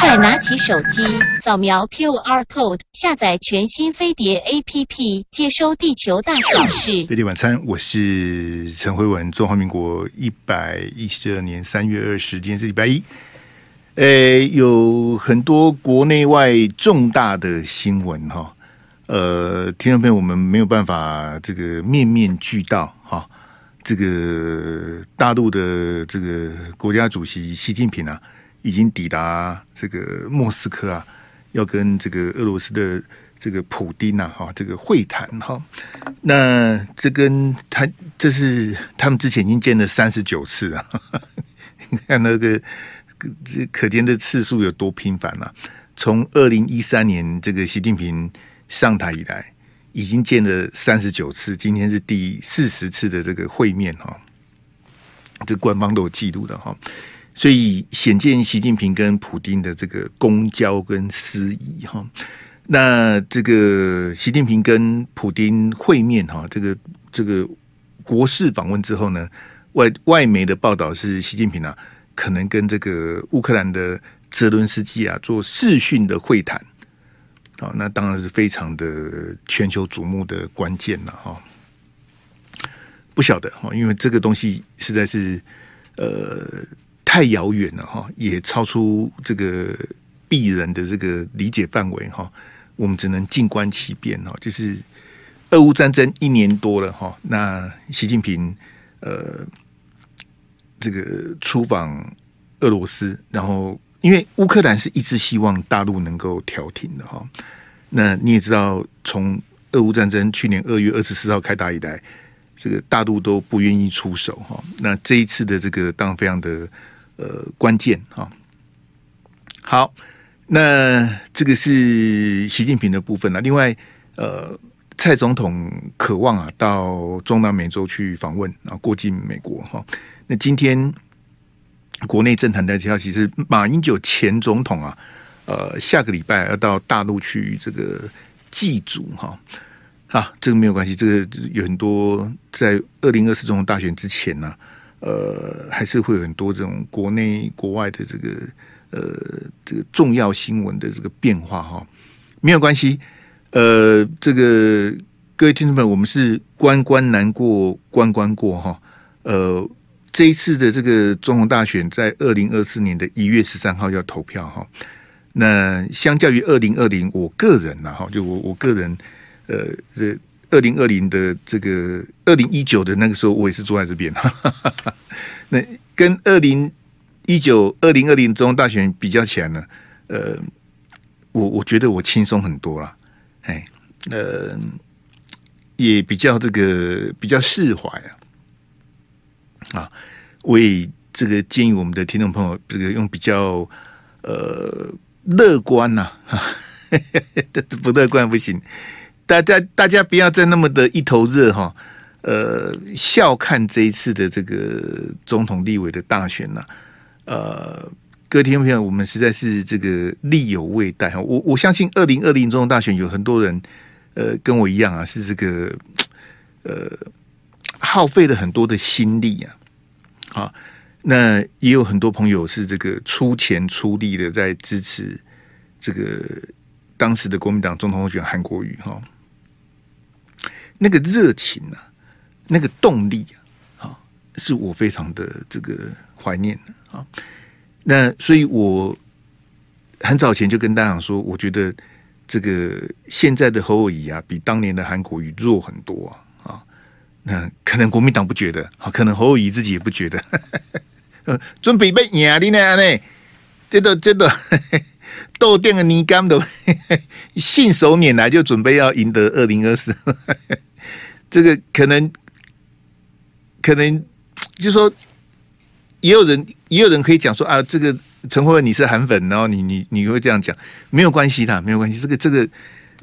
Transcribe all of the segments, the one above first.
快拿起手机，扫描 QR code，下载全新飞碟 APP，接收地球大小事。飞碟晚餐，我是陈辉文。中华民国一百一十二年三月二十，今天是礼拜一。诶，有很多国内外重大的新闻哈。呃，听众朋友，我们没有办法这个面面俱到哈。这个大陆的这个国家主席习近平啊。已经抵达这个莫斯科啊，要跟这个俄罗斯的这个普丁呐，哈，这个会谈哈。那这跟他这是他们之前已经见了三十九次啊，你看那个这可见的次数有多频繁了。从二零一三年这个习近平上台以来，已经见了三十九次，今天是第四十次的这个会面哈。这官方都有记录的哈。所以显见习近平跟普丁的这个公交跟私谊哈，那这个习近平跟普丁会面哈，这个这个国事访问之后呢，外外媒的报道是习近平啊，可能跟这个乌克兰的泽伦斯基啊做视讯的会谈，好，那当然是非常的全球瞩目的关键了哈，不晓得哈，因为这个东西实在是呃。太遥远了哈，也超出这个鄙人的这个理解范围哈。我们只能静观其变哈。就是俄乌战争一年多了哈，那习近平呃这个出访俄罗斯，然后因为乌克兰是一直希望大陆能够调停的哈。那你也知道，从俄乌战争去年二月二十四号开打以来，这个大陆都不愿意出手哈。那这一次的这个当然非常的。呃，关键哈，好，那这个是习近平的部分了。另外，呃，蔡总统渴望啊到中南美洲去访问，然后过境美国哈。那今天国内政坛在提到，其实马英九前总统啊，呃，下个礼拜要到大陆去这个祭祖哈。啊，这个没有关系，这个有很多在二零二四总统大选之前呢、呃，还是会有很多这种国内国外的这个呃这个重要新闻的这个变化哈，没有关系。呃，这个各位听众朋友，我们是关关难过关关过哈。呃，这一次的这个总统大选在二零二四年的一月十三号要投票哈。那相较于二零二零，我个人呐哈，就我我个人呃这。二零二零的这个二零一九的那个时候，我也是坐在这边。那跟二零一九、二零二零总统大选比较起来呢，呃，我我觉得我轻松很多了，哎，呃，也比较这个比较释怀啊。啊，我也这个建议我们的听众朋友，这个用比较呃乐观呐，啊，不乐观不行。大家，大家不要再那么的一头热哈，呃，笑看这一次的这个总统、立委的大选呐，呃，各位听众朋友，我们实在是这个力有未逮哈。我我相信，二零二零总统大选有很多人，呃，跟我一样啊，是这个呃耗费了很多的心力啊。好，那也有很多朋友是这个出钱出力的在支持这个当时的国民党总统候选韩国瑜哈。那个热情啊，那个动力啊，是我非常的这个怀念的啊。那所以，我很早前就跟大家讲说，我觉得这个现在的侯友宜啊，比当年的韩国瑜弱很多啊。啊，那可能国民党不觉得，啊，可能侯友宜自己也不觉得。呃，准备被赢的呢？呢，这个这个豆店的泥干都 信手拈来，就准备要赢得二零二四。这个可能，可能就说，也有人也有人可以讲说啊，这个陈慧文你是韩粉，然后你你你会这样讲，没有关系的，没有关系。这个这个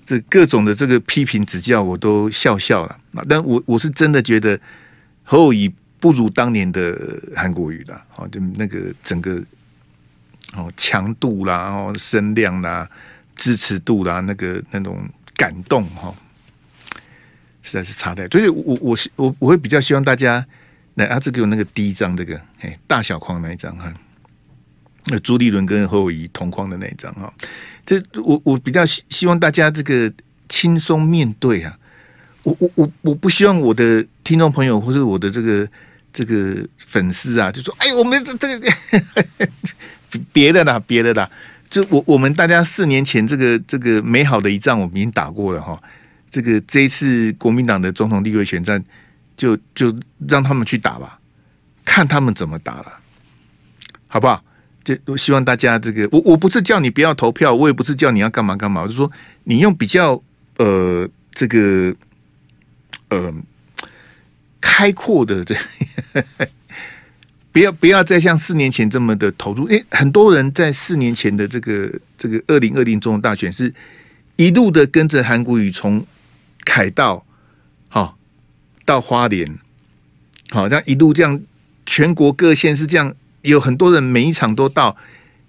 这各种的这个批评指教，我都笑笑了。但我我是真的觉得侯友不如当年的韩国瑜了，哦，就那个整个哦强度啦，然后声量啦，支持度啦，那个那种感动哈。实在是差太，所以我我是我我会比较希望大家来啊，这给我那个第一张这个哎大小框那一张哈，那朱立伦跟侯友宜同框的那一张哈，这我我比较希希望大家这个轻松面对啊，我我我我不希望我的听众朋友或者我的这个这个粉丝啊，就说哎，我们这这个 别的啦，别的啦，就我我们大家四年前这个这个美好的一仗，我们已经打过了哈，这个这一次国民党的总统立委选战，就就让他们去打吧，看他们怎么打了，好不好？就我希望大家这个，我我不是叫你不要投票，我也不是叫你要干嘛干嘛，我就说你用比较呃这个呃开阔的这，不要不要再像四年前这么的投入。诶，很多人在四年前的这个这个二零二零总统大选，是一路的跟着韩国瑜从凯道好到花莲，好，这样一路这样全国各县是这样。有很多人每一场都到，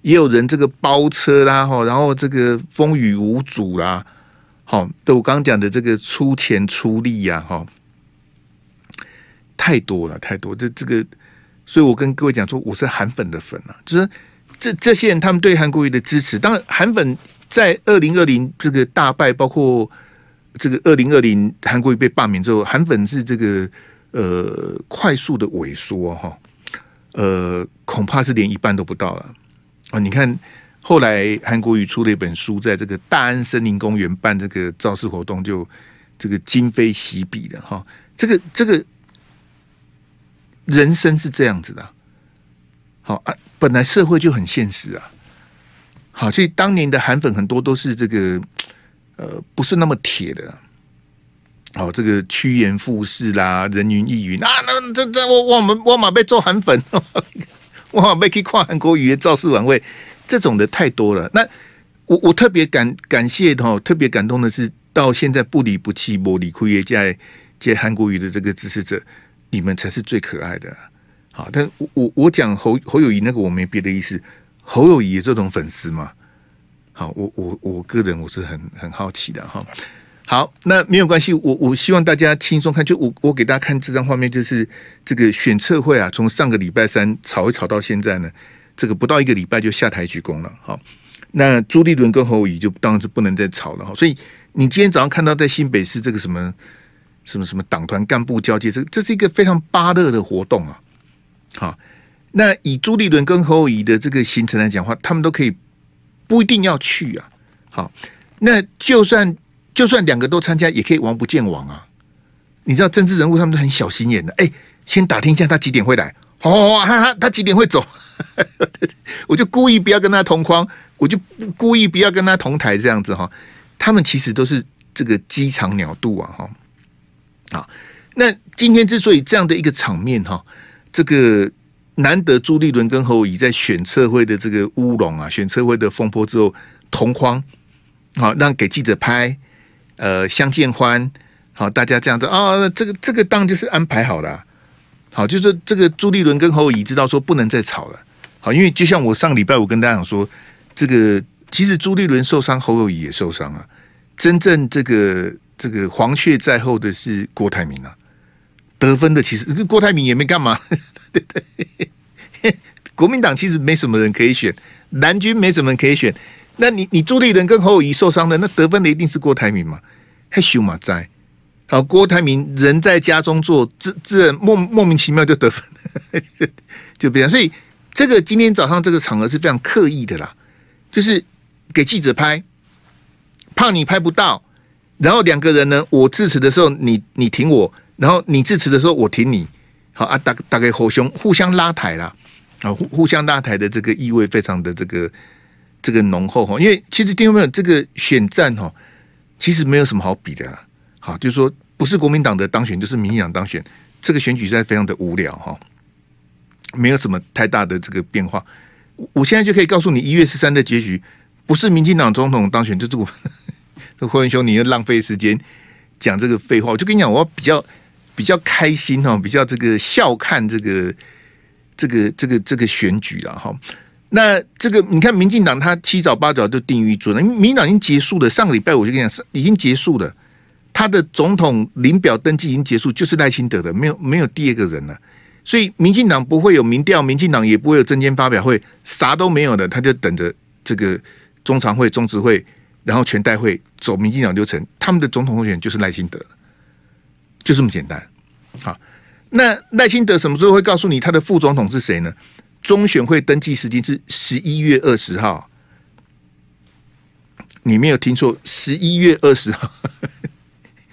也有人这个包车啦，哈，然后这个风雨无阻啦，好，对我刚讲的这个出钱出力呀，哈，太多了，太多，这这个，所以我跟各位讲说，我是韩粉的粉啊，就是这这些人他们对韩国瑜的支持，当然韩粉在二零二零这个大败，包括这个二零二零韩国瑜被罢免之后，韩粉是这个呃快速的萎缩哈。呃，恐怕是连一半都不到了啊！你看，后来韩国瑜出了一本书，在这个大安森林公园办这个造势活动，就这个今非昔比了哈。这个这个人生是这样子的，好啊，本来社会就很现实啊。好，所以当年的韩粉很多都是这个呃，不是那么铁的。哦，这个趋炎附势啦，人云亦云啊，那这这我我们我马被做韩粉，我马被去跨韩国语的造势晚会，这种的太多了。那我我特别感感谢哈，特别感动的是，到现在不离不弃、不离不弃在接韩国语的这个支持者，你们才是最可爱的。好，但我我我讲侯侯友宜那个我没别的意思，侯友宜这种粉丝嘛，好，我我我个人我是很很好奇的哈。好，那没有关系，我我希望大家轻松看。就我我给大家看这张画面，就是这个选测会啊，从上个礼拜三吵一吵到现在呢，这个不到一个礼拜就下台鞠躬了。好，那朱立伦跟侯友就当然是不能再吵了哈。所以你今天早上看到在新北市这个什么什么什么党团干部交接，这这是一个非常芭乐的活动啊。好，那以朱立伦跟侯友的这个行程来讲话，他们都可以不一定要去啊。好，那就算。就算两个都参加，也可以王不见王啊！你知道政治人物他们都很小心眼的，哎，先打听一下他几点会来，哦，他他 他几点会走，我就故意不要跟他同框，我就故意不要跟他同台这样子哈。他们其实都是这个鸡肠鸟肚啊哈。好，那今天之所以这样的一个场面哈，这个难得朱立伦跟侯友谊在选测会的这个乌龙啊，选测会的风波之后同框，好让给记者拍。呃，相见欢，好，大家这样子啊、这个这个当就是安排好了、好，就是这个朱立伦跟侯友谊知道说不能再吵了，好，因为就像我上礼拜我跟大家讲说，这个其实朱立伦受伤，侯友谊也受伤啊，真正这个这个黄雀在后的是郭台铭啊，得分的其实郭台铭也没干嘛，对对，国民党其实没什么人可以选，蓝军没什么人可以选。那你你朱立伦跟侯友宜受伤的，那得分的一定是郭台铭嘛？还修马在？好，郭台铭人在家中坐，自自然莫莫名其妙就得分，就变。所以这个今天早上这个场合是非常刻意的啦，就是给记者拍，怕你拍不到，然后两个人呢，我致辞的时候你你挺我，然后你致辞的时候我挺你，好啊，大大概互相互相拉抬啦，啊，互互相拉台的这个意味非常的这个。这个浓厚哈，因为其实听众朋友，这个选战哈，其实没有什么好比的啦。好，就是说不是国民党的当选，就是民进党当选，这个选举赛非常的无聊哈，没有什么太大的这个变化。我现在就可以告诉你，一月十三的结局不是民进党总统当选，就是我。这霍元兄，你又浪费时间讲这个废话，我就跟你讲，我比较比较开心哈，比较这个笑看这个这个这个这个选举了哈。那这个你看，民进党他七早八早就定于准了，因为民党已经结束了。上个礼拜我就跟你讲，已经结束了，他的总统领表登记已经结束，就是赖清德的，没有没有第二个人了。所以民进党不会有民调，民进党也不会有政见发表会，啥都没有的，他就等着这个中常会、中执会，然后全代会走民进党流程，他们的总统候选人就是赖清德，就这么简单。好，那赖清德什么时候会告诉你他的副总统是谁呢？中选会登记时间是十一月二十号，你没有听错，十一月二十号。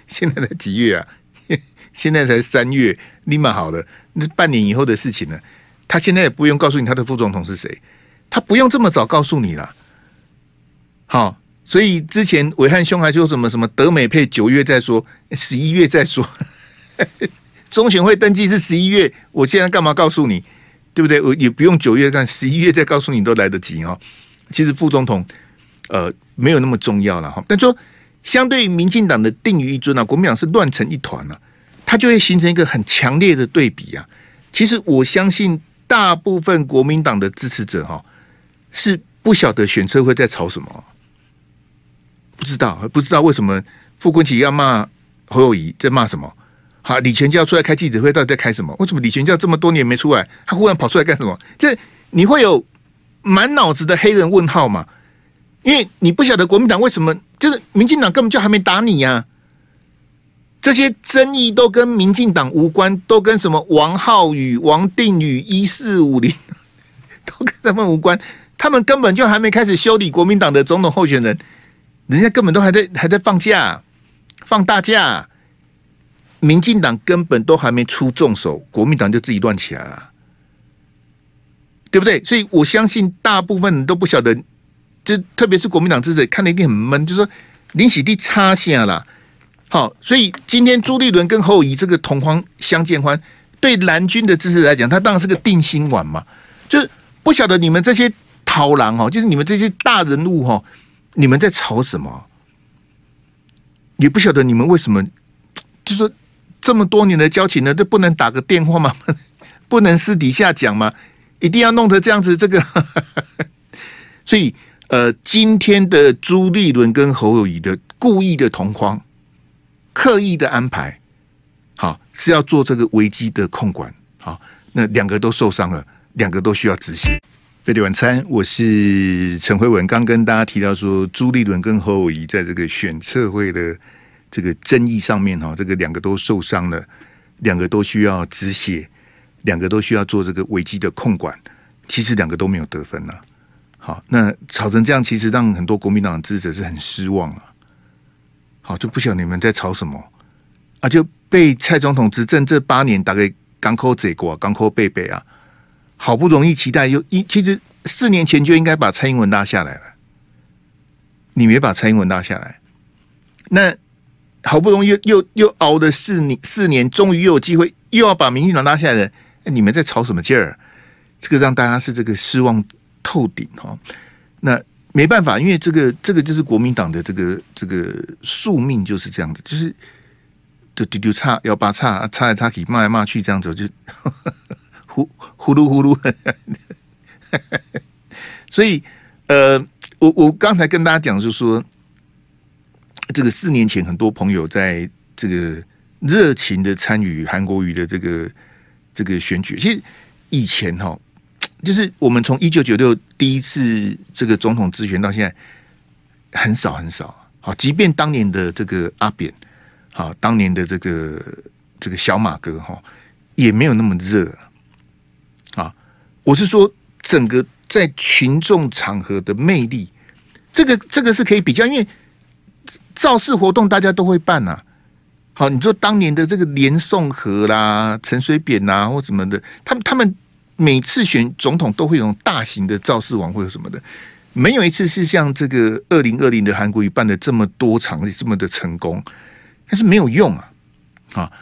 现在才几月啊？现在才三月，立马好了。那半年以后的事情呢？他现在也不用告诉你他的副总统是谁，他不用这么早告诉你了。好，所以之前暐瀚兄还说什么什么德美配九月再说，十一月再说。中选会登记是十一月，我现在干嘛告诉你？对不对？我也不用九月干，十一月再告诉你都来得及哦。其实副总统呃没有那么重要了哈。但说相对于民进党的定于一尊啊，国民党是乱成一团啊。它就会形成一个很强烈的对比啊！其实我相信大部分国民党的支持者哈是不晓得选车会在吵什么，不知道不知道为什么傅崐萁要骂侯友谊在骂什么？好，李全教出来开记者会到底在开什么？为什么李全教这么多年没出来，他忽然跑出来干什么？这你会有满脑子的黑人问号嘛？因为你不晓得国民党为什么就是民进党根本就还没打你呀、这些争议都跟民进党无关，都跟什么王浩宇、王定宇、一四五零 都跟他们无关。他们根本就还没开始修理国民党的总统候选人，人家根本都还在还在放假、放大假。民进党根本都还没出重手，国民党就自己乱起来了，对不对？所以我相信大部分人都不晓得，就特别是国民党支持看的一定很闷，就是说林喜地插线了。好，所以今天朱立伦跟侯友宜这个同框相见欢，对蓝军的支持来讲，他当然是个定心丸嘛。就是不晓得你们这些逃狼哦，就是你们这些大人物哈，你们在吵什么？也不晓得你们为什么，就是这么多年的交情呢，都不能打个电话吗？不能私底下讲吗？一定要弄得这样子？这个，所以呃，今天的朱立伦跟侯友宜的故意的同框。刻意的安排，好是要做这个危机的控管，好，那两个都受伤了，两个都需要止血。飞碟晚餐，我是陈辉文，刚跟大家提到说，朱立伦跟侯友宜在这个选策会的这个争议上面，哈，这个两个都受伤了，两个都需要止血，两个都需要做这个危机的控管，其实两个都没有得分了，好，那吵成这样，其实让很多国民党的支持者是很失望啊。好，就不晓得你们在吵什么啊？就被蔡总统执政这八年，大概港口贼过，港口贝贝啊，好不容易期待又一，其实四年前就应该把蔡英文拉下来了，你没把蔡英文拉下来，那好不容易又又又熬了四年，四年终于又有机会又要把民进党拉下来了，你们在吵什么劲儿？这个让大家是这个失望透顶哈。那。没办法，因为这个这个就是国民党的这个这个宿命就是这样子，就是就丢丢叉要把叉叉来叉去骂来骂去这样子，就 呼呼噜呼噜。所以呃，我我刚才跟大家讲，就是说这个四年前很多朋友在这个热情的参与韩国瑜的这个这个选举，其实以前哈。就是我们从一九九六第一次这个总统咨询到现在很少很少，好，即便当年的这个阿扁，好，当年的这个这个小马哥哈，也没有那么热啊。我是说，整个在群众场合的魅力，这个这个是可以比较，因为造势活动大家都会办呐。好，你说当年的这个连宋和啦、陈水扁呐或什么的，他们他们。每次选总统都会有大型的造势晚会什么的，没有一次是像这个二零二零的韩国瑜办的这么多场，这么的成功，但是没有用啊！啊，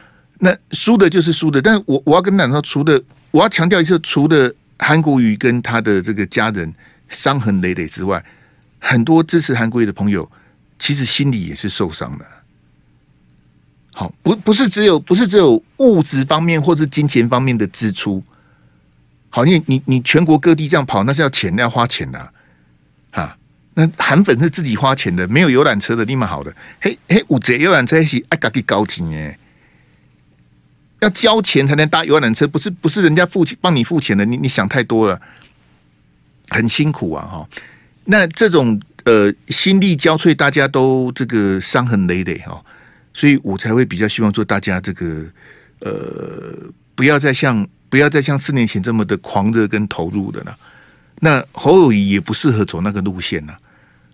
那输的就是输的。但是我我要跟大家说，除了我要强调一次，除了韩国瑜跟他的这个家人伤痕累累之外，很多支持韩国瑜的朋友其实心里也是受伤的。好，不不是只有不是只有物质方面或是金钱方面的支出。好，你你你全国各地这样跑，那是要钱，要花钱的啊！那韩粉是自己花钱的，没有游览车的，立马好的。嘿嘿，五折游览车是爱家己交钱诶。要交钱才能搭游览车，不是不是人家付钱帮你付钱的，你你想太多了，很辛苦啊哈。那这种呃心力交瘁，大家都这个伤痕累累哈，所以我才会比较希望说大家这个呃不要再像不要再像四年前这么的狂热跟投入的了。那侯友谊也不适合走那个路线呐，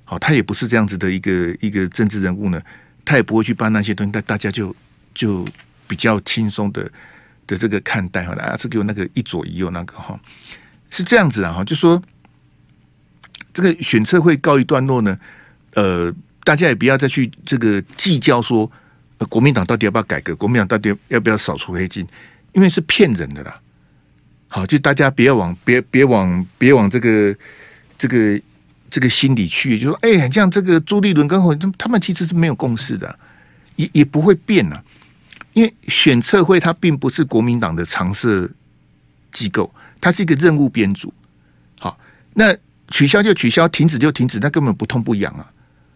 好，他也不是这样子的一个一个政治人物呢，他也不会去办那些东西，但大家就就比较轻松的的这个看待哈，大家是给我那个一左一右那个哈，是这样子啊哈，就说这个选测会告一段落呢，呃，大家也不要再去这个计较说，呃，国民党到底要不要改革，国民党到底要不要扫除黑金，因为是骗人的啦。好，就大家不要往别别往别往这个这个这个心里去，就说哎，像这个朱立伦跟侯，他们其实是没有共识的，也也不会变啊。因为选测会它并不是国民党的常设机构，它是一个任务编组。好，那取消就取消，停止就停止，那根本不痛不痒啊。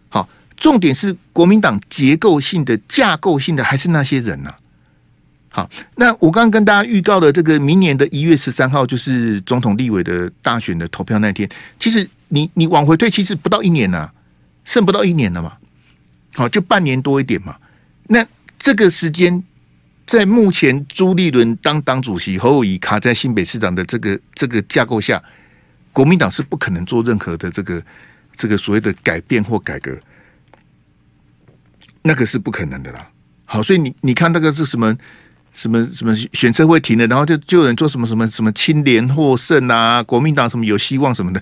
好，重点是国民党结构性的、架构性的，还是那些人呢、啊？好，那我刚刚跟大家预告的这个明年的一月十三号就是总统、立委的大选的投票那天。其实你你往回退，其实不到一年呐、啊，剩不到一年了嘛。好，就半年多一点嘛。那这个时间，在目前朱立伦当党主席，侯友宜卡在新北市长的这个这个架构下，国民党是不可能做任何的这个这个所谓的改变或改革，那个是不可能的啦。好，所以你你看那个是什么？什么什么选测会停了，然后就就有人做什么什么什么清廉获胜啊，国民党什么有希望什么的，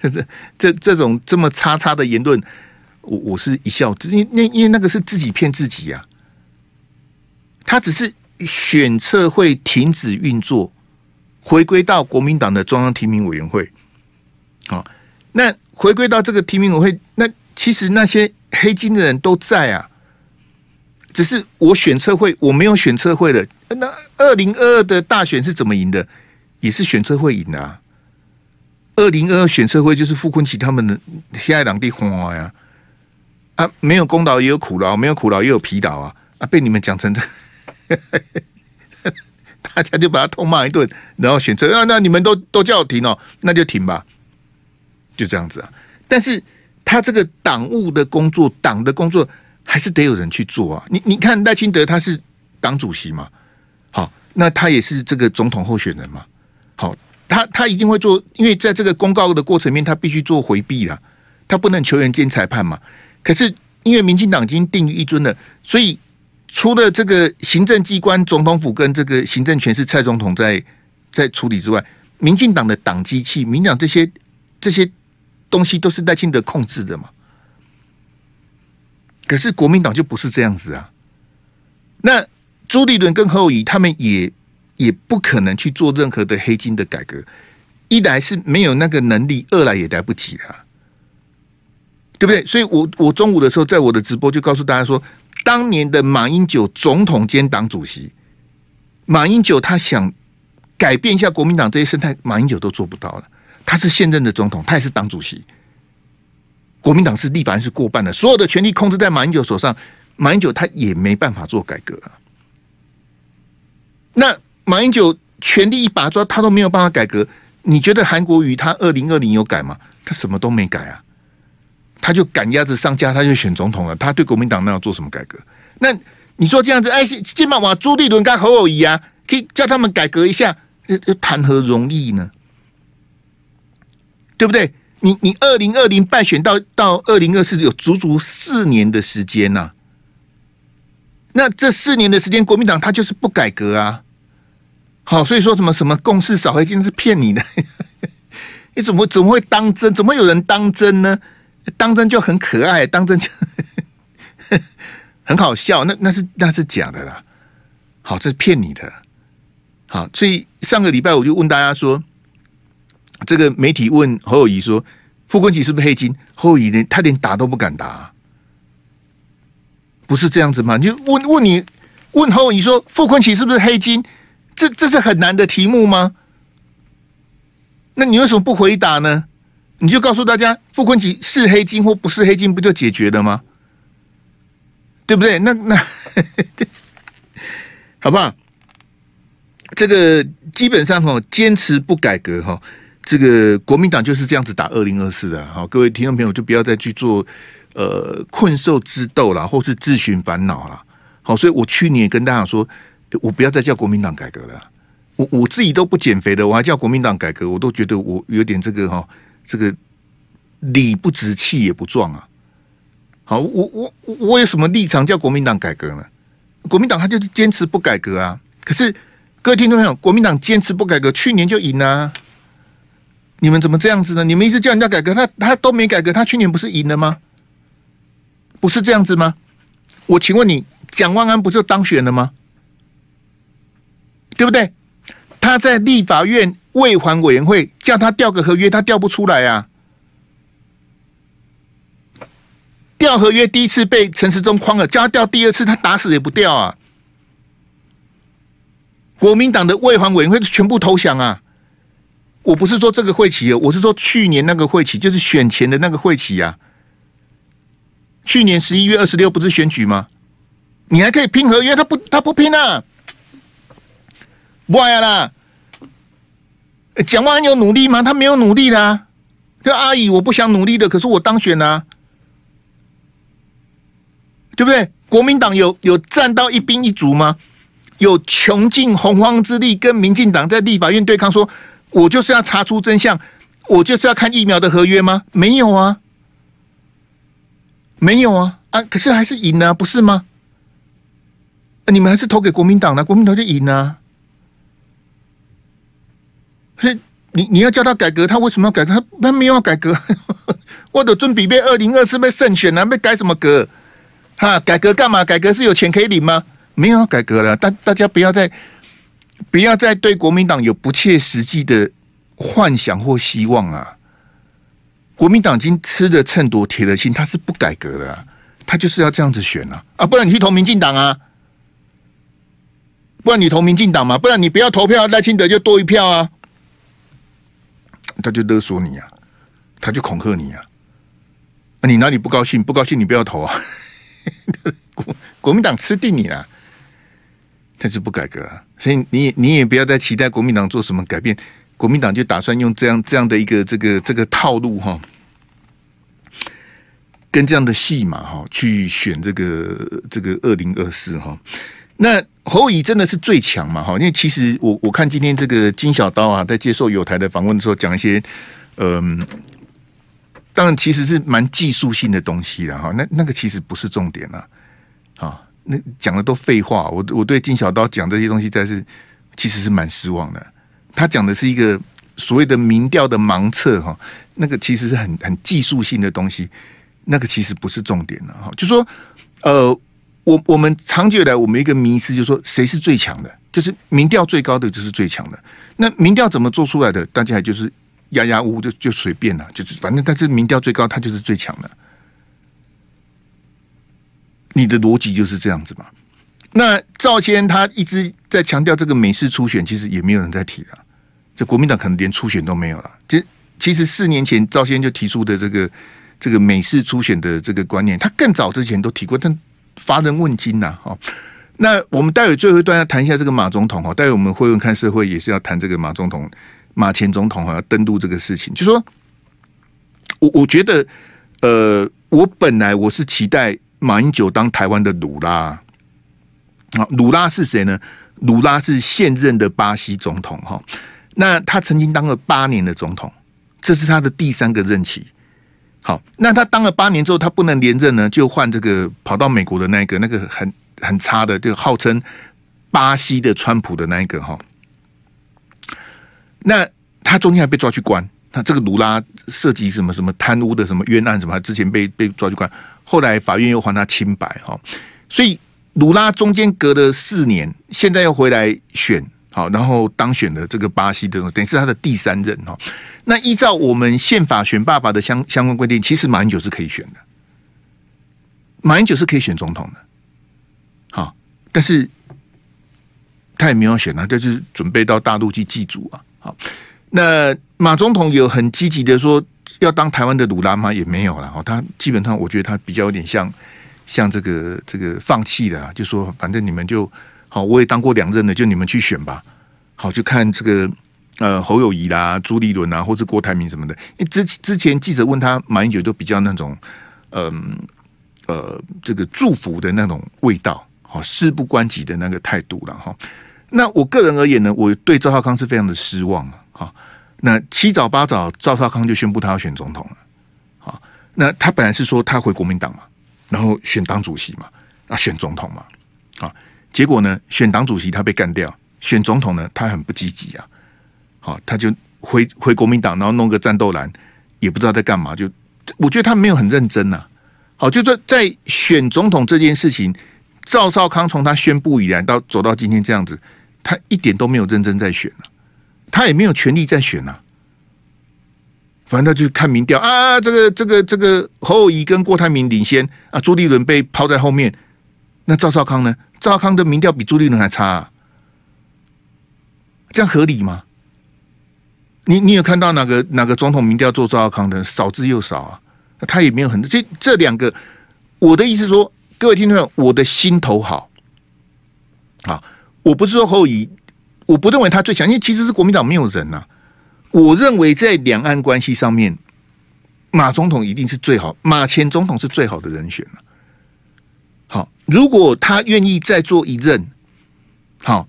这这这种这么叉叉的言论，我我是一笑之，因为那因为那个是自己骗自己呀、他只是选测会停止运作，回归到国民党的中央提名委员会，好，那回归到这个提名委员会，那其实那些黑金的人都在啊。只是我选测会，我没有选测会的。那二零二二的大选是怎么赢的？也是选测会赢的啊。二零二二选测会就是傅昆萁他们的天爱两地花呀。啊，没有功劳也有苦劳，没有苦劳也有皮劳啊。啊，被你们讲成这，大家就把他痛骂一顿，然后选择啊，那你们都都叫停哦，那就停吧，就这样子啊。但是他这个党务的工作，党的工作。还是得有人去做啊！你你看赖清德他是党主席嘛，好，那他也是这个总统候选人嘛，好，他他一定会做，因为在这个公告的过程里面，他必须做回避啦，他不能球员兼裁判嘛。可是因为民进党已经定于一尊了，所以除了这个行政机关总统府跟这个行政权是蔡总统在在处理之外，民进党的党机器、民党这些这些东西都是赖清德控制的嘛。可是国民党就不是这样子啊！那朱立伦跟侯友宜他们也也不可能去做任何的黑金的改革，一来是没有那个能力，二来也来不及了，对不对？所以我我中午的时候在我的直播就告诉大家说，当年的马英九总统兼党主席，马英九他想改变一下国民党这些生态，马英九都做不到了。他是现任的总统，他也是党主席。国民党是立法是过半的，所有的权力控制在马英九手上，马英九他也没办法做改革啊。那马英九权力一把抓，他都没有办法改革。你觉得韩国瑜他二零二零有改吗？他什么都没改啊，他就赶鸭子上架，他就选总统了。他对国民党那要做什么改革？那你说这样子，哎，金马瓦、朱立伦跟侯友谊啊，可以叫他们改革一下，谈何容易呢？对不对？你你二零二零败选到到二零二四有足足四年的时间呐、那这四年的时间，国民党他就是不改革啊。好，所以说什么什么共识扫黑金是骗你的，你怎么怎么会当真？怎么有人当真呢？当真就很可爱，当真就 很好笑。那那是那是假的啦。好，这是骗你的。好，所以上个礼拜我就问大家说。这个媒体问侯友宜说：“傅昆萁是不是黑金？”侯友宜连他连答都不敢答，不是这样子吗？你就问问你问侯友宜说：“傅昆萁是不是黑金？”这这是很难的题目吗？那你为什么不回答呢？你就告诉大家，傅崐萁是黑金或不是黑金，不就解决了吗？对不对？那那 好不好？这个基本上哈，坚持不改革哈，这个国民党就是这样子打二零二四的。好，各位听众朋友就不要再去做呃困兽之斗啦，或是自寻烦恼啦。好，所以我去年跟大家说，我不要再叫国民党改革了。我我自己都不减肥的，我还叫国民党改革，我都觉得我有点这个哈，这个理不直气也不壮啊。好，我我我有什么立场叫国民党改革呢？国民党他就是坚持不改革啊。可是各位听众朋友，国民党坚持不改革，去年就赢了啊。你们怎么这样子呢？你们一直叫人家改革，他他都没改革，他去年不是赢了吗？不是这样子吗？我请问你。蒋万安不就当选了吗？对不对？他在立法院未还委员会叫他调个合约，他调不出来啊！调合约第一次被陈时中框了，叫他调第二次，他打死也不调啊！国民党的未还委员会全部投降啊！我不是说这个会期，我是说去年那个会期，就是选前的那个会期呀。去年十一月二十六不是选举吗？你还可以拼合约，他不，他不拼啊！不爱啦。蒋万有努力吗？他没有努力的啊。这阿姨，我不想努力的，可是我当选了啊，对不对？国民党有有站到一兵一卒吗？有穷尽洪荒之力跟民进党在立法院对抗，说我就是要查出真相，我就是要看疫苗的合约吗？没有啊，没有啊啊！可是还是赢了，不是吗？你们还是投给国民党了，国民党就赢了。所以你你要叫他改革，他为什么要改？他他没有要改革。我的尊比被二零二四被胜选了，被改什么革？哈，改革干嘛？改革是有钱可以领吗？没有要改革了。大大家不要再不要再对国民党有不切实际的幻想或希望啊！国民党已经吃的秤砣铁了心，他是不改革的，他就是要这样子选啊！啊，不然你去投民进党啊！不然你投民进党嘛？不然你不要投票，赖清德就多一票啊！他就勒索你啊，他就恐吓你啊！你哪里不高兴？不高兴你不要投啊！国国民党吃定你了，他就不改革啊！所以你你也不要再期待国民党做什么改变，国民党就打算用这样这样的一个这个这个套路哈，跟这样的戏码哈去选这个这个二零二四哈。那侯乙真的是最强嘛？哈，因为其实我我看今天这个金小刀啊，在接受友台的访问的时候，讲一些嗯、当然其实是蛮技术性的东西的哈。那那个其实不是重点啊，啊，那讲的都废话。我我对金小刀讲这些东西，在是其实是蛮失望的。他讲的是一个所谓的民调的盲测哈，那个其实是很很技术性的东西，那个其实不是重点的哈。就说呃。我我们长久以来，我们一个迷思就是说，谁是最强的？就是民调最高的就是最强的。那民调怎么做出来的？大家就是压压呜就就随便了，就是反正但是民调最高，他就是最强的。你的逻辑就是这样子嘛？那赵先他一直在强调这个美式初选，其实也没有人在提了。这国民党可能连初选都没有了。其其实四年前赵先就提出的这个这个美式初选的这个观念，他更早之前都提过，但。乏人问津呐，哈。那我们待会最后一段要谈一下这个马总统哈。待会我们会问看社会也是要谈这个马总统、马前总统哈要登陆这个事情。就说，我我觉得，呃，我本来我是期待马英九当台湾的鲁拉啊。鲁拉是谁呢？鲁拉是现任的巴西总统哈。那他曾经当了八年的总统，这是他的第三个任期。好，那他当了八年之后，他不能连任呢，就换这个跑到美国的那一个，那个很很差的，就号称巴西的川普的那一个哈。那他中间还被抓去关，那这个卢拉涉及什么什么贪污的什么冤案什么，之前被被抓去关，后来法院又还他清白哈。所以卢拉中间隔了四年，现在又回来选。好，然后当选的这个巴西的，等于是他的第三任哈。那依照我们宪法选爸爸的相相关规定，其实马英九是可以选的，马英九是可以选总统的。好，但是他也没有选啊，就是准备到大陆去祭祖啊。好，那马总统有很积极的说要当台湾的鲁拉吗？也没有了。哈，他基本上我觉得他比较有点像像这个这个放弃的，就说反正你们就。好，我也当过两任的，就你们去选吧。好，就看这个呃侯友谊啦、朱立伦啊，或者郭台铭什么的。因之之前记者问他，马英九都比较那种嗯呃，呃这个祝福的那种味道，好事不关己的那个态度了哈。那我个人而言呢，我对赵少康是非常的失望啊。好，那七早八早赵少康就宣布他要选总统了。好，那他本来是说他回国民党嘛，然后选党主席嘛，啊选总统嘛，啊结果呢选党主席他被干掉。选总统呢，他很不积极啊，好，他就回回国民党，然后弄个战斗蓝，也不知道在干嘛。就我觉得他没有很认真呐、啊。好，就说在选总统这件事情，赵少康从他宣布以来到走到今天这样子，他一点都没有认真在选啊，他也没有权力在选啊。反正他就看民调啊，这个这个这个侯友宜跟郭台铭领先啊，朱立伦被抛在后面。那赵少康呢？赵康的民调比朱立伦还差啊。这样合理吗？你你有看到哪个哪个总统民调做赵康的少之又少啊？他也没有很多这这两个。我的意思说，各位听众，我的心头好啊！我不是说侯友宜，我不认为他最强，因为其实是国民党没有人呐、我认为在两岸关系上面，马总统一定是最好，马前总统是最好的人选了。如果他愿意再做一任，好。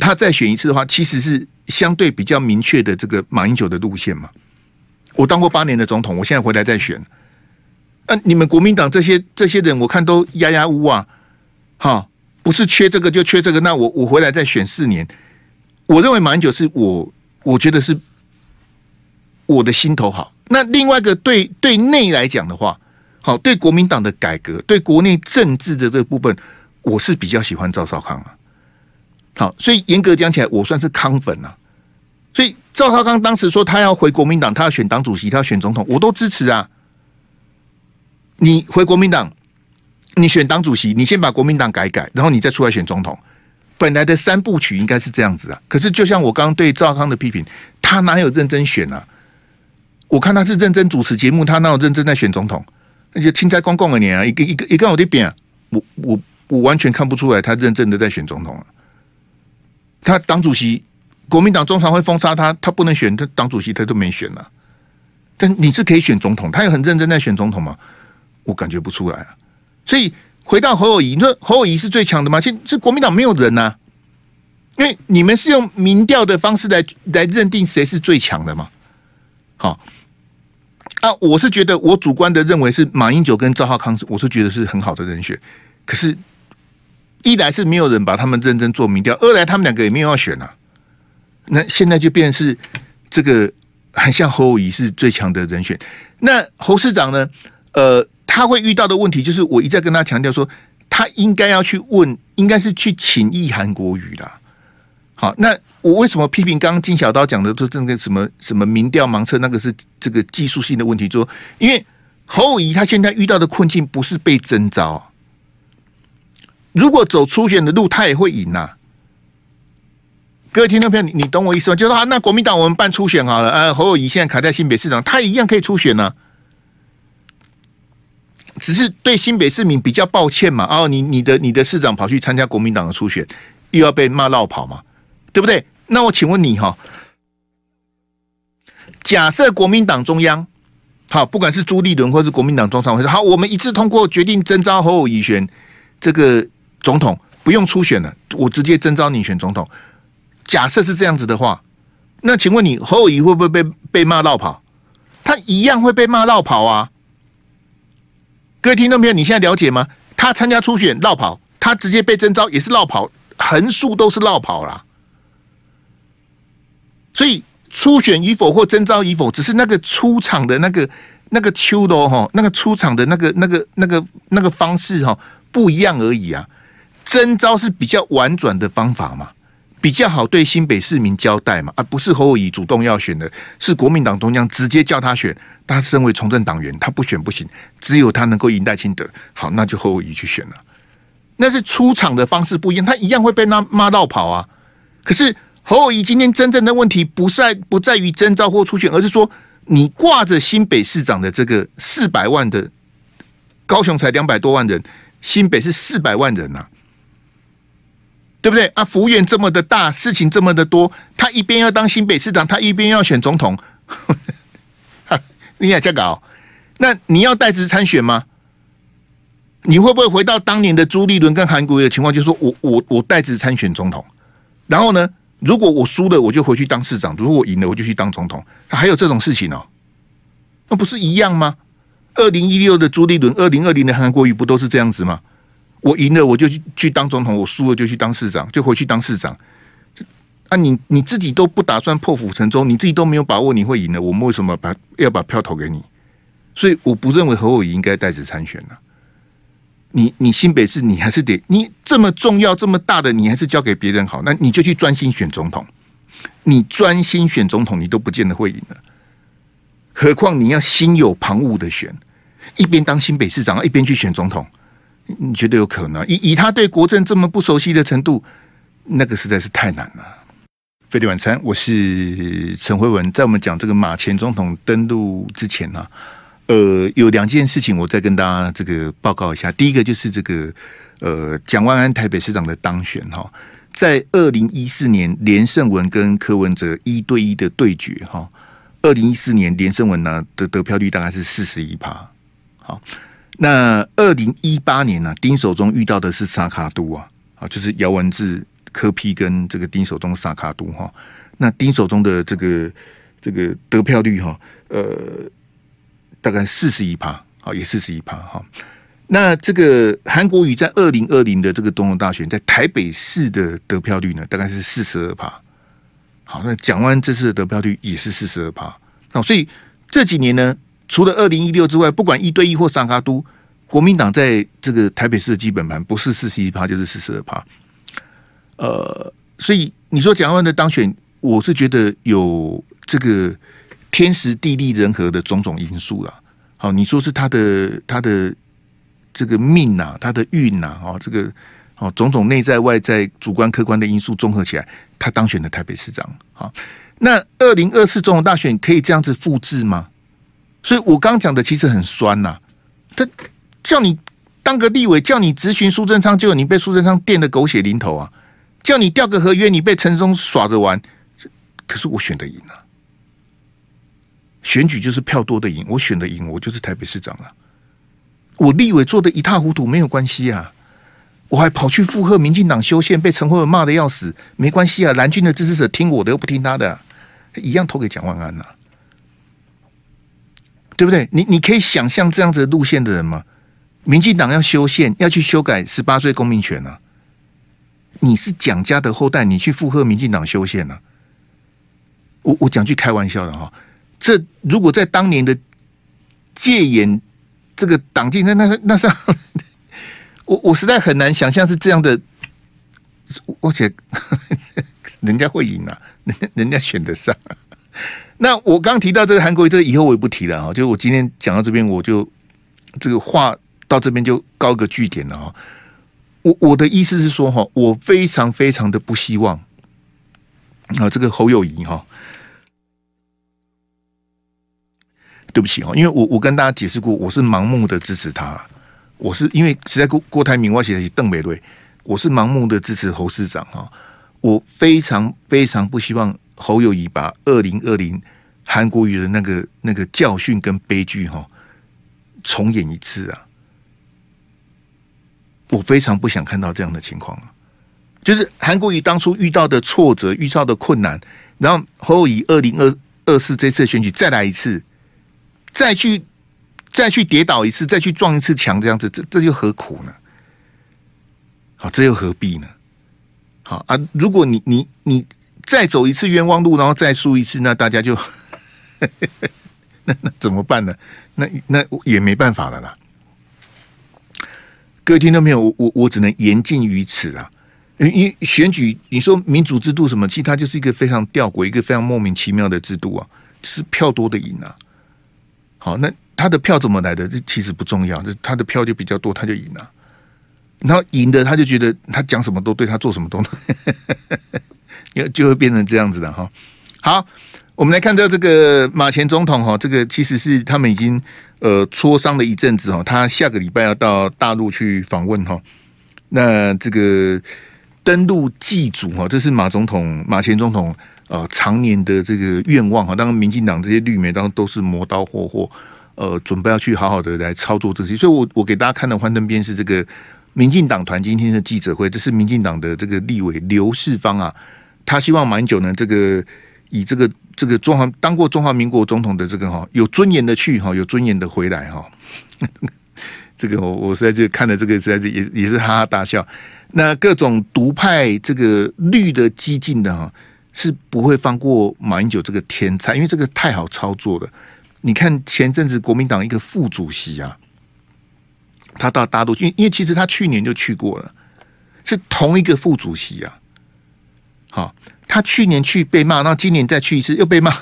他再选一次的话，其实是相对比较明确的这个马英九的路线嘛。我当过八年的总统，我现在回来再选。那、你们国民党这些这些人，我看都压压乌啊，哈，不是缺这个就缺这个。那我我回来再选四年，我认为马英九是我我觉得是我的心头好。那另外一个对对内来讲的话，好，对国民党的改革，对国内政治的这个部分，我是比较喜欢赵少康啊。好，所以严格讲起来，我算是康粉啊。所以赵少康当时说他要回国民党，他要选党主席，他要选总统，我都支持啊。你回国民党，你选党主席，你先把国民党改改，然后你再出来选总统。本来的三部曲应该是这样子啊。可是就像我刚刚对赵少康的批评，他哪有认真选啊？我看他是认真主持节目，他哪有认真在选总统？那些青菜公共的年啊，一个一个一个我的扁，我我我完全看不出来他认真的在选总统啊。他党主席，国民党中常会封杀他，他不能选，他党主席他都没选了。但你是可以选总统，他也很认真在选总统吗？我感觉不出来啊。所以回到侯友谊，你说侯友谊是最强的吗？现这国民党没有人呐、啊，因为你们是用民调的方式来来认定谁是最强的嘛。好，啊，我是觉得我主观的认为是马英九跟赵浩康，我是觉得是很好的人选，可是。一来是没有人把他们认真做民调，二来他们两个也没有要选啊。那现在就变成是这个很像侯友宜是最强的人选。那侯市长呢？呃，他会遇到的问题就是，我一再跟他强调说，他应该要去问，应该是去请益韩国瑜的。好，那我为什么批评刚刚金小刀讲的说这个什么什么民调盲测，那个是这个技术性的问题？说，因为侯友谊他现在遇到的困境不是被征召。如果走初选的路，他也会赢呐、啊。各位听众朋友，你你懂我意思吗？就是说啊，那国民党我们办初选好了。呃，侯友谊现在卡在新北市长，他一样可以初选呢、只是对新北市民比较抱歉嘛。哦，你你的你的市长跑去参加国民党的初选，又要被骂落跑嘛，对不对？那我请问你哈，假设国民党中央好，不管是朱立伦或是国民党中常会好，我们一致通过决定征召侯友宜选这个。总统不用初选了，我直接征召你选总统。假设是这样子的话，那请问你侯友宜会不会被被骂绕跑？他一样会被骂绕跑啊！各位听众朋友，你现在了解吗？他参加初选绕跑，他直接被征召也是绕跑，横竖都是绕跑啦。所以初选与否或征召与否，只是那个出场的那个那个秋的哈，那个出场的那个那个那个那个方式哈不一样而已啊。征召是比较婉转的方法嘛，比较好对新北市民交代嘛，而不是侯友宜主动要选的，是国民党中央直接叫他选。他身为从政党员，他不选不行，只有他能够赢戴清德。好，那就侯友宜去选了。那是出场的方式不一样，他一样会被骂骂到跑啊。可是侯友宜今天真正的问题不在不在于征召或初选，而是说你挂着新北市长的这个四百万的，高雄才两百多万人，新北是四百万人呐、对不对啊？幅员这么的大，事情这么的多，他一边要当新北市长，他一边要选总统，你也这样搞？那你要代职参选吗？你会不会回到当年的朱立伦跟韩国瑜的情况，就是说我我我代职参选总统，然后呢，如果我输了，我就回去当市长；如果我赢了，我就去当总统。还有这种事情哦，那不是一样吗？二零一六的朱立伦，二零二零的韩国瑜，不都是这样子吗？我赢了，我就去去当总统；我输了，就去当市长，就回去当市长。啊你，你自己都不打算破釜沉舟，你自己都没有把握你会赢的，我们为什么把要把票投给你？所以我不认为侯友宜应该带职参选呢。你你新北市你还是得你这么重要这么大的，你还是交给别人好，那你就去专心选总统。你专心选总统，你都不见得会赢了。何况你要心有旁骛的选，一边当新北市长，一边去选总统。你觉得有可能？以以他对国政这么不熟悉的程度，那个实在是太难了。飞碟晚餐，我是陈辉文。在我们讲这个马前总统登陆之前呢、呃，有两件事情我再跟大家这个报告一下。第一个就是这个呃，蒋万安台北市长的当选哈，在二零一四年连胜文跟柯文哲一对一的对决哈，二零一四年连胜文呢的得票率大概是四十一趴，好。那二零一八年呢、丁守中遇到的是萨卡都啊，啊，就是姚文智、柯批跟这个丁守中萨卡都哈。那丁守中的这个这个得票率哈，呃，大概四十一趴，好，也四十一趴哈。那这个韩国瑜在二零二零的这个总统大选，在台北市的得票率呢，大概是四十二趴。好，那蒋万这次的得票率也是四十二趴。那，所以这几年呢。除了二零一六之外，不管一对一或三卡都，国民党在这个台北市的基本盘不是四十一趴就是四十二趴。呃，所以你说蒋万的当选，我是觉得有这个天时地利人和的种种因素了。好，你说是他的他的这个命呐、啊，他的运呐，啊，这个哦种种内在外在主观客观的因素综合起来，他当选的台北市长。好，那二零二四总统大选可以这样子复制吗？所以我刚讲的其实很酸呐，他叫你当个立委，叫你咨询苏贞昌，结果你被苏贞昌电得狗血淋头啊！叫你调个合约，你被陈松耍着玩。可是我选的赢啊，选举就是票多的赢，我选的赢，我就是台北市长了。我立委做的一塌糊涂没有关系啊，我还跑去附和民进党修宪，被陈慧文骂得要死，没关系啊，蓝军的支持者听我的又不听他的，一样投给蒋万安呐。对不对？你你可以想象这样子的路线的人吗？民进党要修宪，要去修改十八岁公民权啊！你是蒋家的后代，你去附和民进党修宪啊？我我讲句开玩笑的哈，这如果在当年的戒严这个党禁，那那那是，我我实在很难想象是这样的，而且 人家会赢啊，人人家选得上。那我刚提到这个韩国，这以后我也不提了哈。就是我今天讲到这边，我就这个话到这边就告个句点了哈。我我的意思是说哈，我非常非常的不希望啊，这个侯友谊哈，对不起哈，因为我我跟大家解释过，我是盲目的支持他，我是因为实在郭郭台铭，我写的是邓美瑞，我是盲目的支持侯市长哈，我非常非常不希望。侯友宜把二零二零韩国瑜的那个那个教训跟悲剧哈重演一次啊！我非常不想看到这样的情况啊！就是韩国瑜当初遇到的挫折、遇到的困难，然后侯友宜二零二二四这次选举再来一次，再去再去跌倒一次，再去撞一次墙，这样子，这这又何苦呢？好，这又何必呢？好啊！如果你你你。再走一次冤枉路，然后再输一次，那大家就 那那怎么办呢？那那也没办法了啦。各位听众朋友？我我我只能言尽于此啊。因为选举，你说民主制度什么，其实它就是一个非常吊诡、一个非常莫名其妙的制度啊，就是票多的赢啊。好，那他的票怎么来的？这其实不重要，这他的票就比较多，他就赢了。然后赢的他就觉得他讲什么都对，他做什么都对。就会变成这样子的哈。好，我们来看到这个马前总统哈，这个其实是他们已经呃磋商了一阵子哈，他下个礼拜要到大陆去访问哈。那这个登陆祭祖哈，这是马总统马前总统呃常年的这个愿望哈。当然，民进党这些绿媒当然都是磨刀霍霍，呃，准备要去好好的来操作这些。所以我我给大家看的幻灯片是这个民进党团今天的记者会，这是民进党的这个立委刘世芳啊，他希望马英九呢这个以这个这个中华当过中华民国总统的这个哈有尊严的去哈有尊严的回来哈。这个我我实在就看了这个实在是也也是哈哈大笑。那各种独派这个绿的激进的哈，是不会放过马英九这个天才，因为这个太好操作了。你看前阵子国民党一个副主席啊，他到大陆去，因为其实他去年就去过了，是同一个副主席啊。好，他去年去被骂，然后今年再去一次又被骂，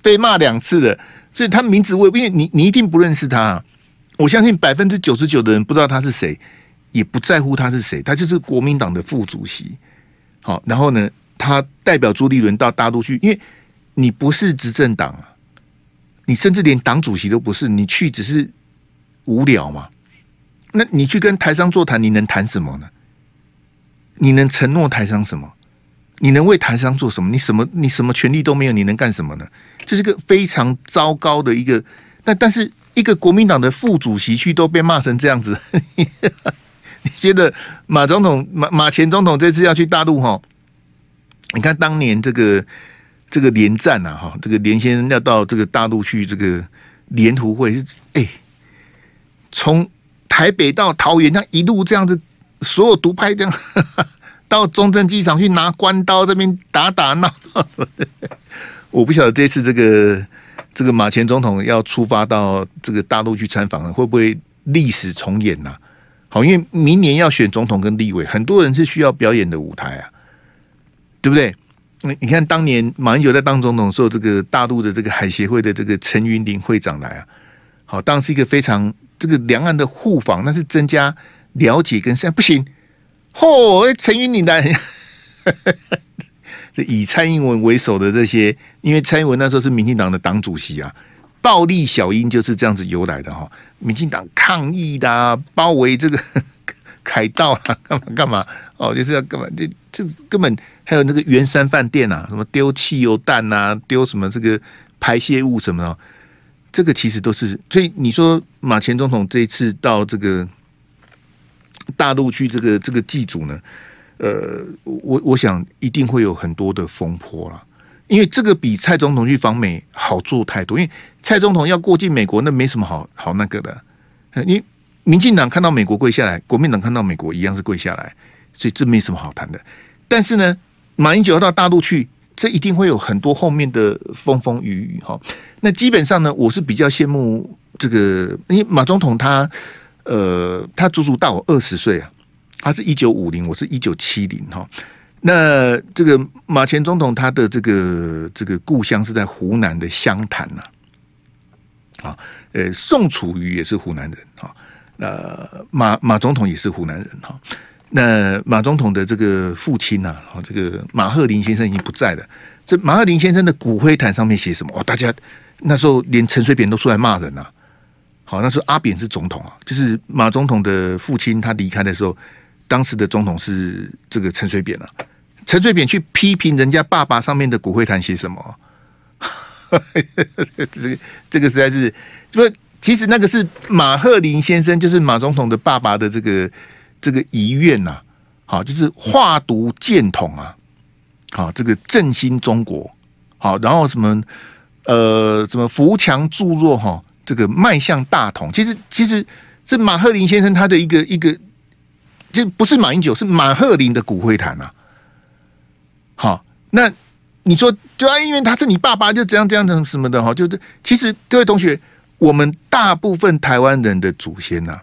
被骂两次的，所以他名字我因为你你一定不认识他，我相信百分之九十九的人不知道他是谁。也不在乎他是谁，他就是国民党的副主席。好，然后呢，他代表朱立伦到大陆去，因为你不是执政党啊，你甚至连党主席都不是，你去只是无聊嘛。那你去跟台商座谈，你能谈什么呢？你能承诺台商什么？你能为台商做什么？你什么？你什么权利都没有，你能干什么呢？这是个非常糟糕的一个。但但是一个国民党的副主席去都被骂成这样子。你觉得马总统马马前总统这次要去大陆哈？你看当年这个这个连战呐哈，这个连先生要到这个大陆去这个连图会，哎，从台北到桃园，他一路这样子，所有独派这样 到中正机场去拿关刀这边打打闹闹。我不晓得这次这个这个马前总统要出发到这个大陆去参访了，会不会历史重演呐？好，因为明年要选总统跟立委，很多人是需要表演的舞台啊，对不对？你你看，当年马英九在当总统的时候，这个大陆的这个海协会的这个陈云林会长来啊，好，当时一个非常这个两岸的互访，那是增加了解跟善不行。嚯，陈云林来，以蔡英文为首的这些，因为蔡英文那时候是民进党的党主席啊。暴力小英就是这样子由来的哈，民进党抗议的、啊，包围这个 凯道啊，干嘛干嘛哦，就是要干嘛？这这根本还有那个圆山饭店啊，什么丢汽油弹啊，丢什么这个排泄物什么的，这个其实都是。所以你说马前总统这一次到这个大陆去这个这个祭祖呢，呃，我我想一定会有很多的风波了。因为这个比蔡总统去访美好做太多，因为蔡总统要过境美国，那没什么好好那个的。你民进党看到美国跪下来，国民党看到美国一样是跪下来，所以这没什么好谈的。但是呢，马英九要到大陆去，这一定会有很多后面的风风雨雨哈。那基本上呢，我是比较羡慕这个，因为马总统他呃，他足足大我二十岁啊，他是一九五零，我是一九七零哈。那这个马前总统他的这个这个故乡是在湖南的湘潭呐，啊，呃，宋楚瑜也是湖南人哈，呃，马马总统也是湖南人哈，那马总统的这个父亲呐，啊，这个马鹤龄先生已经不在了。这马鹤龄先生的骨灰坛上面写什么？哦，大家那时候连陈水扁都出来骂人呐。好，那时候阿扁是总统啊，就是马总统的父亲他离开的时候。当时的总统是这个陈水扁啊，陈水扁去批评人家爸爸上面的骨灰坛写什么？这 个这个实在是，不，其实那个是马鹤林先生，就是马总统的爸爸的这个这个遗愿呐。好，就是化毒建统啊，好，这个振兴中国，好，然后什么呃，什么扶强助弱哈，这个迈向大同。其实其实这马鹤林先生他的一个一个。就不是马英九，是马鹤林的骨灰坛啊。好，那你说，就啊，因为他是你爸爸，就这样这样的什么的哈，就是其实各位同学，我们大部分台湾人的祖先呐、啊，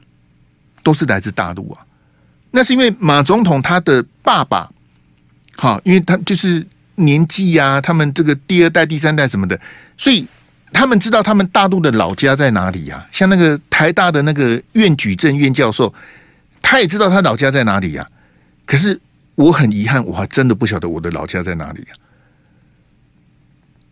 都是来自大陆啊。那是因为马总统他的爸爸，好，因为他就是年纪呀、啊，他们这个第二代、第三代什么的，所以他们知道他们大陆的老家在哪里啊。像那个台大的那个苑举正苑教授。他也知道他老家在哪里呀、可是我很遗憾，我还真的不晓得我的老家在哪里呀、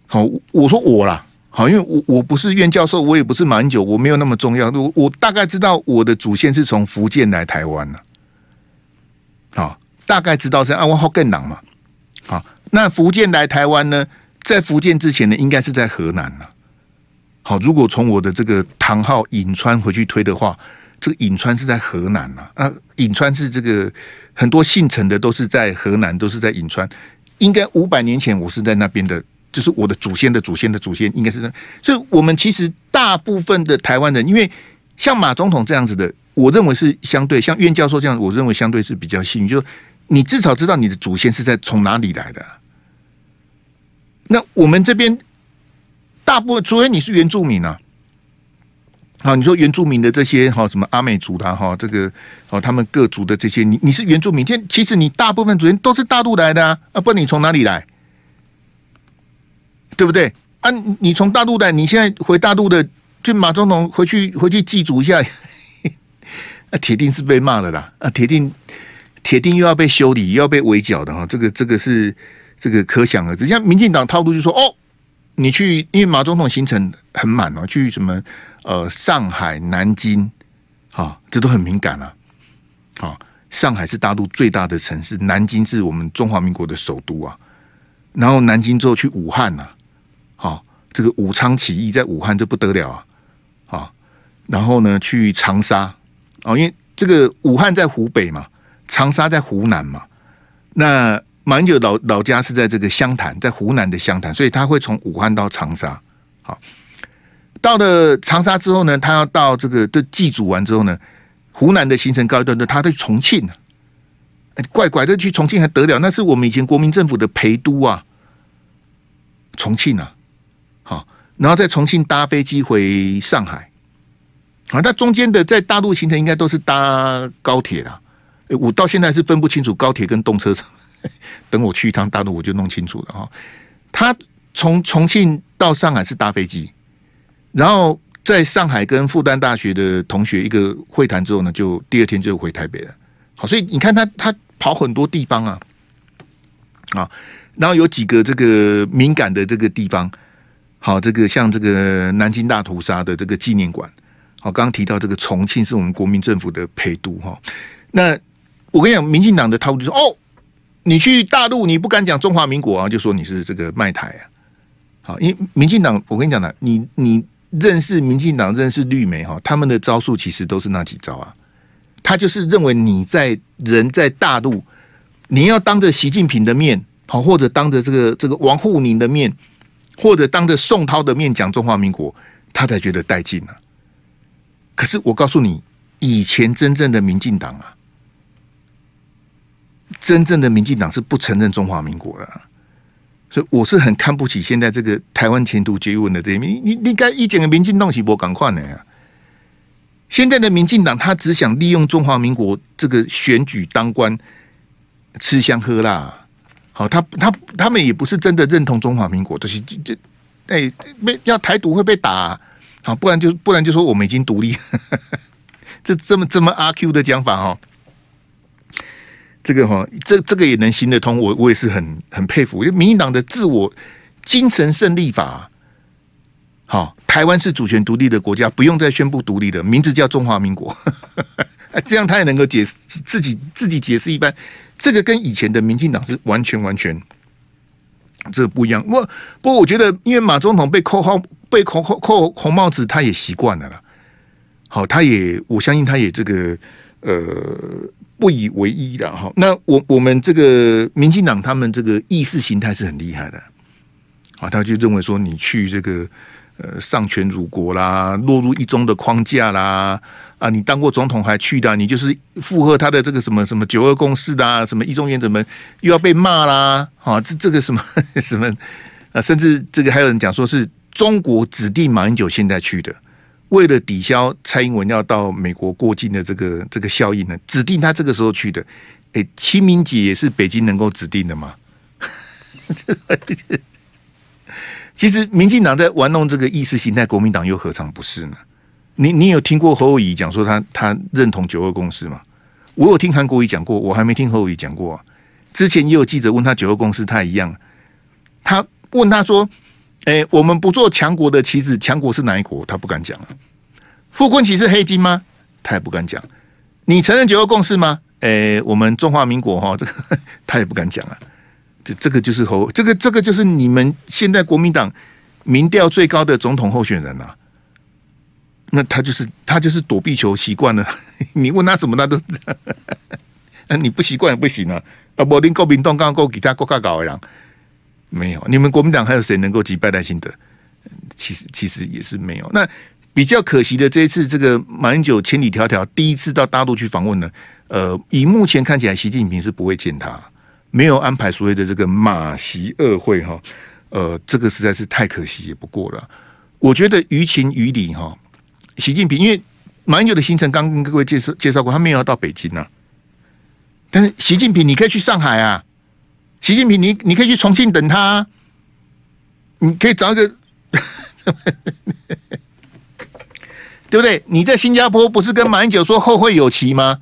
好，我说我啦，好，因为我我不是苑教授，我也不是马英九，我没有那么重要。我我大概知道我的祖先是从福建来台湾了、好，大概知道是啊，我好更难嘛。好，那福建来台湾呢，在福建之前呢，应该是在河南了。好，如果从我的这个堂号颍川回去推的话，这个颍川是在河南啊。啊，颍川是这个很多姓陈的都是在河南，都是在颍川。应该五百年前我是在那边的，就是我的祖先的祖先的祖先，应该是那。所以，我们其实大部分的台湾人，因为像马总统这样子的，我认为是相对像苑教授这样，我认为相对是比较幸运，就你至少知道你的祖先是在从哪里来的。那我们这边。大部分，除非你是原住民啊，好，你说原住民的这些哈，什么阿美族的哈，这个哦，他们各族的这些，你你是原住民，其其实你大部分族人都是大陆来的啊，啊，不你从哪里来？对不对？啊，你从大陆来，你现在回大陆的，就马总统回去回去祭祖一下，那 铁定是被骂的啦，啊，铁定铁定又要被修理，又要被围剿的哈，这个这个是这个可想而知。像民进党套路就说哦。你去，因为马总统行程很满哦，去什么呃上海、南京，哈、这都很敏感啊。好、上海是大陆最大的城市，南京是我们中华民国的首都啊。然后南京之后去武汉呐、啊，好、这个武昌起义在武汉这不得了啊，啊、然后呢去长沙哦，因为这个武汉在湖北嘛，长沙在湖南嘛，那。马英九老老家是在这个湘潭，在湖南的湘潭，所以他会从武汉到长沙。好，到了长沙之后呢，他要到这个的祭祖完之后呢，湖南的行程告一段落，他去重庆呢，怪怪的去重庆还得了？那是我们以前国民政府的陪都啊，重庆啊，好，然后在重庆搭飞机回上海。啊，那中间的在大陆行程应该都是搭高铁的。我到现在是分不清楚高铁跟动车。等我去一趟大陆，我就弄清楚了哈。他从重庆到上海是搭飞机，然后在上海跟复旦大学的同学一个会谈之后呢，就第二天就回台北了。好，所以你看他他跑很多地方啊，啊，然后有几个这个敏感的这个地方，好，这个像这个南京大屠杀的这个纪念馆，好，刚刚提到这个重庆是我们国民政府的陪都哈。那我跟你讲，民进党的套路就是哦。你去大陆，你不敢讲中华民国啊，就说你是这个卖台啊。好，因为民进党，我跟你讲呢，你你认识民进党，认识绿媒哈，他们的招数其实都是那几招啊。他就是认为你在人在大陆，你要当着习近平的面，好，或者当着这个这个王沪宁的面，或者当着宋涛的面讲中华民国，他才觉得带劲呢。可是我告诉你，以前真正的民进党啊。真正的民进党是不承认中华民国的，所以我是很看不起现在这个台湾前途皆问的这一面。你你你该一整个民进党是不赶快的呀？现在的民进党他只想利用中华民国这个选举当官吃香喝辣。好，他他他们也不是真的认同中华民国，就是这哎被要台独会被打，好，不然就不然就说我们已经独立，这这么这么阿 Q 的讲法哦。这个哈，这这个也能行得通，我我也是很很佩服。因为民进党的自我精神胜利法，好，台湾是主权独立的国家，不用再宣布独立的，名字叫中华民国，这样他也能够解释自己自己解释一番。这个跟以前的民进党是完全完全这不一样。不不过我觉得，因为马总统被扣号被扣扣扣红帽子，他也习惯了啦。好，他也我相信他也这个呃。不以为意的哈，那我我们这个民进党他们这个意识形态是很厉害的，啊，他就认为说你去这个呃丧权辱国啦，落入一中的框架啦，啊，你当过总统还去的，你就是附和他的这个什么什么九二共识的，什么一中原则们又要被骂啦，啊，这这个什么什么啊，甚至这个还有人讲说是中国指定马英九现在去的。为了抵消蔡英文要到美国过境的这个这个效应呢，指定他这个时候去的。哎，清明节也是北京能够指定的吗？其实民进党在玩弄这个意识形态，国民党又何尝不是呢？你你有听过侯友宜讲说他他认同九二共识吗？我有听韩国瑜讲过，我还没听侯友宜讲过。之前也有记者问他九二共识，他也一样，他问他说。哎、我们不做强国的棋子，强国是哪一国？他不敢讲啊。傅崐萁是黑金吗？他也不敢讲。你承认九二共识吗？呃，我们中华民国哈，这个他也不敢讲啊。这这个就是侯，这个这个就是你们现在国民党民调最高的总统候选人啊。那他就是他就是躲避球习惯了，你问他什么他都，那 你不习惯也不行啊。啊，柏林国民党刚刚给他国家搞的，没有。你们国民党还有谁能够击败赖清德？其实其实也是没有。那比较可惜的，这一次这个马英九千里迢迢第一次到大陆去访问呢，呃，以目前看起来，习近平是不会见他，没有安排所谓的这个马习二会哈。呃，这个实在是太可惜也不过了。我觉得于情于理哈，习近平因为马英九的行程刚跟各位介绍介绍过，他没有要到北京呐。但是习近平，你可以去上海啊！习近平你，你可以去重庆等他，你可以找一个，对不对？你在新加坡不是跟马英九说后会有期吗？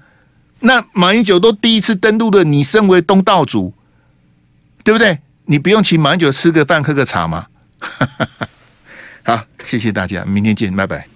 那马英九都第一次登陆了，你身为东道主，对不对？你不用请马英九吃个饭喝个茶吗？好，谢谢大家，明天见，拜拜。